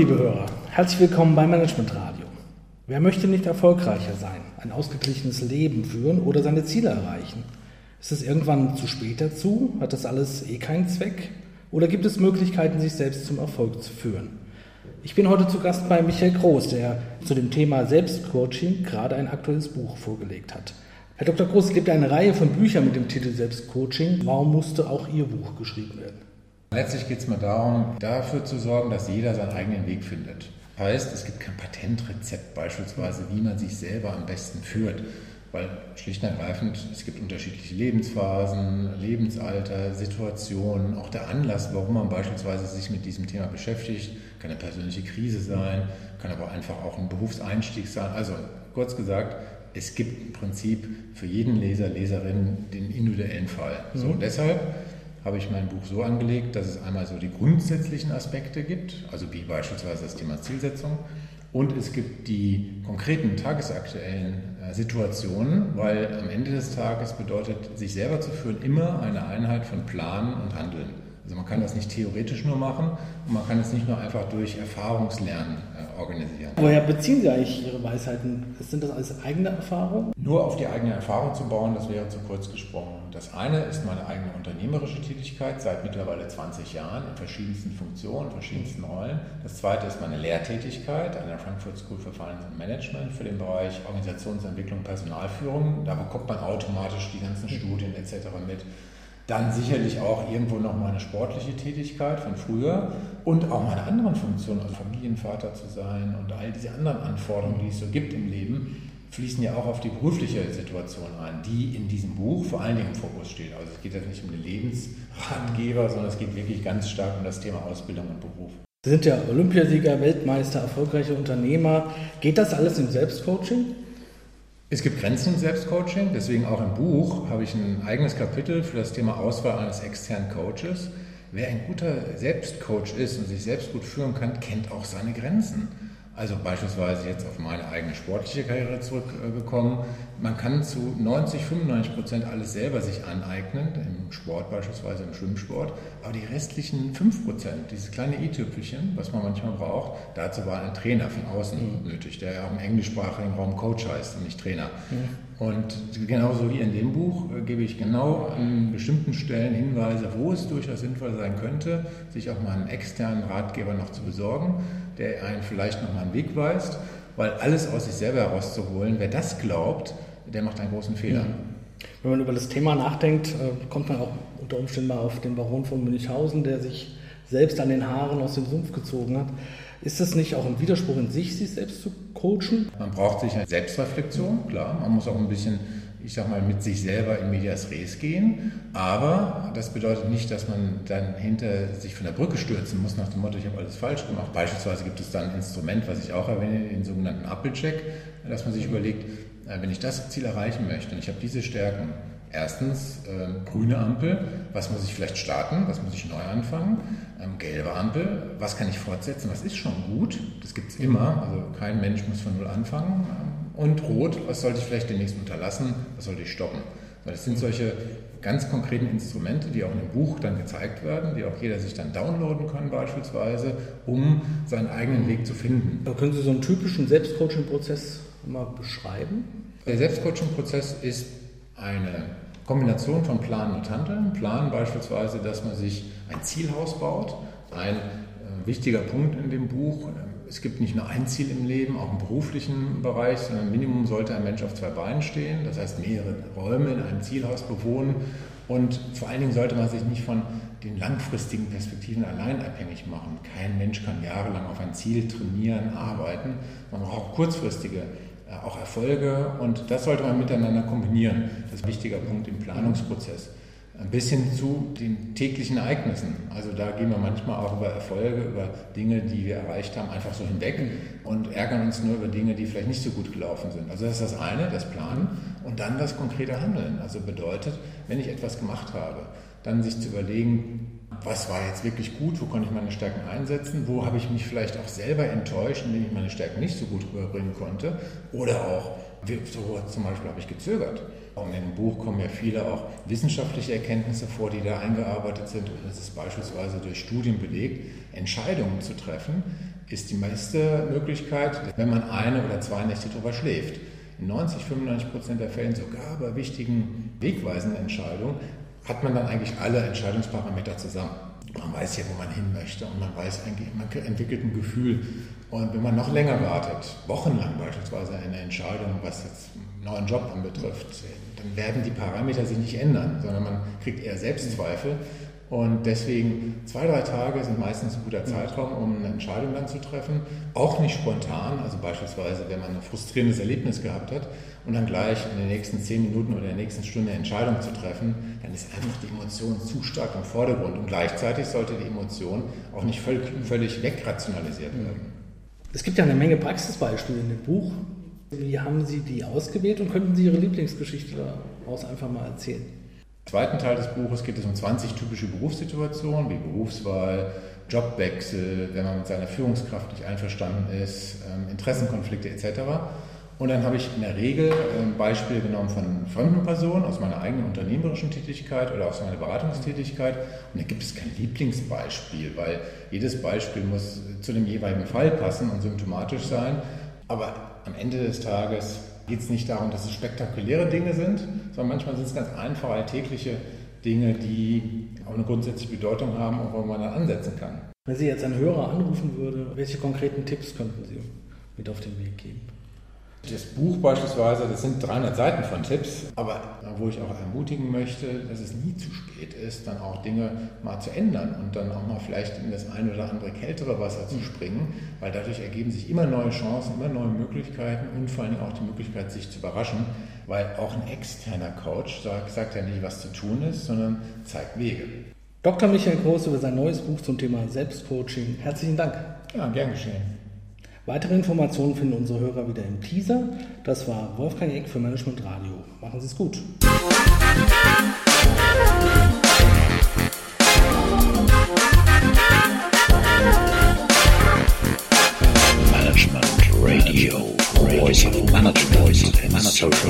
liebe Hörer, herzlich willkommen beim Management Radio. Wer möchte nicht erfolgreicher sein, ein ausgeglichenes Leben führen oder seine Ziele erreichen? Ist es irgendwann zu spät dazu? Hat das alles eh keinen Zweck? Oder gibt es Möglichkeiten, sich selbst zum Erfolg zu führen? Ich bin heute zu Gast bei Michael Groß, der zu dem Thema Selbstcoaching gerade ein aktuelles Buch vorgelegt hat. Herr Dr. Groß, es gibt eine Reihe von Büchern mit dem Titel Selbstcoaching. Warum musste auch Ihr Buch geschrieben werden? Letztlich geht es mir darum, dafür zu sorgen, dass jeder seinen eigenen Weg findet. Heißt, es gibt kein Patentrezept beispielsweise, wie man sich selber am besten führt. Weil schlicht und ergreifend, es gibt unterschiedliche Lebensphasen, Lebensalter, Situationen, auch der Anlass, warum man beispielsweise sich mit diesem Thema beschäftigt, kann eine persönliche Krise sein, kann aber einfach auch ein Berufseinstieg sein. Also kurz gesagt, es gibt im Prinzip für jeden Leser, Leserin den individuellen Fall. Mhm. So, deshalb habe ich mein Buch so angelegt, dass es einmal so die grundsätzlichen Aspekte gibt, also wie beispielsweise das Thema Zielsetzung, und es gibt die konkreten tagesaktuellen äh, Situationen, weil am Ende des Tages bedeutet, sich selber zu führen, immer eine Einheit von Planen und Handeln. Also man kann das nicht theoretisch nur machen und man kann es nicht nur einfach durch Erfahrungslernen äh, organisieren. Woher beziehen Sie eigentlich Ihre Weisheiten? Sind das alles eigene Erfahrungen? Nur auf die eigene Erfahrung zu bauen, das wäre zu kurz gesprungen. Das eine ist meine eigene unternehmerische Tätigkeit seit mittlerweile 20 Jahren in verschiedensten Funktionen, verschiedensten Rollen. Das zweite ist meine Lehrtätigkeit an der Frankfurt School for Finance and Management für den Bereich Organisationsentwicklung, Personalführung. Da bekommt man automatisch die ganzen Studien etc. mit. Dann sicherlich auch irgendwo noch meine sportliche Tätigkeit von früher und auch meine anderen Funktionen, also Familienvater zu sein und all diese anderen Anforderungen, die es so gibt im Leben, fließen ja auch auf die berufliche Situation ein, die in diesem Buch vor allen Dingen im Fokus steht. Also es geht jetzt nicht um den Lebensratgeber, sondern es geht wirklich ganz stark um das Thema Ausbildung und Beruf. Sie sind ja Olympiasieger, Weltmeister, erfolgreiche Unternehmer. Geht das alles im Selbstcoaching? Es gibt Grenzen im Selbstcoaching, deswegen auch im Buch habe ich ein eigenes Kapitel für das Thema Auswahl eines externen Coaches. Wer ein guter Selbstcoach ist und sich selbst gut führen kann, kennt auch seine Grenzen. Also beispielsweise jetzt auf meine eigene sportliche Karriere zurückgekommen. Man kann zu 90, 95 Prozent alles selber sich aneignen, im Sport beispielsweise, im Schwimmsport. Aber die restlichen 5 Prozent, dieses kleine i-Tüpfelchen, was man manchmal braucht, dazu war ein Trainer von außen mhm. nötig, der ja auch im englischsprachigen Raum Coach heißt und nicht Trainer. Mhm. Und genauso wie in dem Buch äh, gebe ich genau an bestimmten Stellen Hinweise, wo es durchaus sinnvoll sein könnte, sich auch mal einen externen Ratgeber noch zu besorgen der einen vielleicht nochmal einen Weg weist, weil alles aus sich selber herauszuholen, wer das glaubt, der macht einen großen Fehler. Mhm. Wenn man über das Thema nachdenkt, äh, kommt man auch unter Umständen mal auf den Baron von Münchhausen, der sich selbst an den Haaren aus dem Sumpf gezogen hat. Ist das nicht auch ein Widerspruch in sich, sich selbst zu coachen? Man braucht sich eine Selbstreflexion, klar. Man muss auch ein bisschen ich sag mal, mit sich selber in Medias Res gehen. Aber das bedeutet nicht, dass man dann hinter sich von der Brücke stürzen muss nach dem Motto, ich habe alles falsch gemacht. Beispielsweise gibt es dann ein Instrument, was ich auch erwähne, den sogenannten Applecheck, dass man sich überlegt, äh, wenn ich das Ziel erreichen möchte und ich habe diese Stärken, erstens äh, grüne Ampel, was muss ich vielleicht starten, was muss ich neu anfangen, ähm, gelbe Ampel, was kann ich fortsetzen, was ist schon gut, das gibt es immer, also kein Mensch muss von null anfangen, und rot, was sollte ich vielleicht demnächst unterlassen, was sollte ich stoppen. Das sind solche ganz konkreten Instrumente, die auch in dem Buch dann gezeigt werden, die auch jeder sich dann downloaden kann beispielsweise, um seinen eigenen Weg zu finden. Aber können Sie so einen typischen Selbstcoaching-Prozess mal beschreiben? Der Selbstcoaching-Prozess ist eine Kombination von Planen und Handeln. Planen beispielsweise, dass man sich ein Zielhaus baut. Ein äh, wichtiger Punkt in dem Buch es gibt nicht nur ein Ziel im Leben, auch im beruflichen Bereich, sondern Minimum sollte ein Mensch auf zwei Beinen stehen, das heißt mehrere Räume in einem Zielhaus bewohnen und vor allen Dingen sollte man sich nicht von den langfristigen Perspektiven allein abhängig machen. Kein Mensch kann jahrelang auf ein Ziel trainieren, arbeiten. Man braucht auch kurzfristige äh, auch Erfolge und das sollte man miteinander kombinieren. Das ist ein wichtiger Punkt im Planungsprozess bis hin zu den täglichen Ereignissen. Also da gehen wir manchmal auch über Erfolge, über Dinge, die wir erreicht haben, einfach so hinweg und ärgern uns nur über Dinge, die vielleicht nicht so gut gelaufen sind. Also das ist das eine, das Planen und dann das konkrete Handeln. Also bedeutet, wenn ich etwas gemacht habe, dann sich zu überlegen, was war jetzt wirklich gut, wo konnte ich meine Stärken einsetzen, wo habe ich mich vielleicht auch selber enttäuscht, indem ich meine Stärken nicht so gut rüberbringen konnte oder auch So zum Beispiel habe ich gezögert. Und in dem Buch kommen ja viele auch wissenschaftliche Erkenntnisse vor, die da eingearbeitet sind. Und es ist beispielsweise durch Studien belegt, Entscheidungen zu treffen, ist die meiste Möglichkeit, wenn man eine oder zwei Nächte drüber schläft. In 90, 95 Prozent der Fällen, sogar bei wichtigen, wegweisenden Entscheidungen, hat man dann eigentlich alle Entscheidungsparameter zusammen. Man weiß ja, wo man hin möchte und man weiß eigentlich, man entwickelt ein Gefühl. Und wenn man noch länger wartet, wochenlang beispielsweise eine Entscheidung, was jetzt einen neuen Job anbetrifft, dann werden die Parameter sich nicht ändern, sondern man kriegt eher Selbstzweifel und deswegen zwei, drei Tage sind meistens ein guter Zeitraum, um eine Entscheidung dann zu treffen. Auch nicht spontan, also beispielsweise, wenn man ein frustrierendes Erlebnis gehabt hat und dann gleich in den nächsten zehn Minuten oder der nächsten Stunde eine Entscheidung zu treffen, dann ist einfach die Emotion zu stark im Vordergrund. Und gleichzeitig sollte die Emotion auch nicht völlig, völlig wegrationalisiert werden. Es gibt ja eine Menge Praxisbeispiele in dem Buch. Wie haben Sie die ausgewählt und könnten Sie Ihre Lieblingsgeschichte daraus einfach mal erzählen? Zweiten Teil des Buches geht es um 20 typische Berufssituationen wie Berufswahl, Jobwechsel, wenn man mit seiner Führungskraft nicht einverstanden ist, ähm, Interessenkonflikte etc. Und dann habe ich in der Regel ähm, Beispiele genommen von fremden Personen aus meiner eigenen unternehmerischen Tätigkeit oder aus meiner Beratungstätigkeit. Und da gibt es kein Lieblingsbeispiel, weil jedes Beispiel muss zu dem jeweiligen Fall passen und symptomatisch sein. Aber am Ende des Tages geht es nicht darum, dass es spektakuläre Dinge sind, sondern manchmal sind es ganz einfache alltägliche Dinge, die auch eine grundsätzliche Bedeutung haben und wo man dann ansetzen kann. Wenn Sie jetzt einen Hörer anrufen würde, welche konkreten Tipps könnten Sie mit auf den Weg geben? Das Buch beispielsweise, das sind 300 Seiten von Tipps, aber wo ich auch ermutigen möchte, dass es nie zu spät ist, dann auch Dinge mal zu ändern und dann auch mal vielleicht in das ein oder andere kältere Wasser zu springen, weil dadurch ergeben sich immer neue Chancen, immer neue Möglichkeiten und vor allem auch die Möglichkeit, sich zu überraschen, weil auch ein externer Coach sagt, sagt ja nicht, was zu tun ist, sondern zeigt Wege. Dr. Michael Groß über sein neues Buch zum Thema Selbstcoaching. Herzlichen Dank. Ja, gern geschehen. Weitere Informationen finden unsere Hörer wieder im Teaser. Das war Wolfgang Eck für Management Radio. Machen Sie es gut. Management Radio, Voice of Management in social media.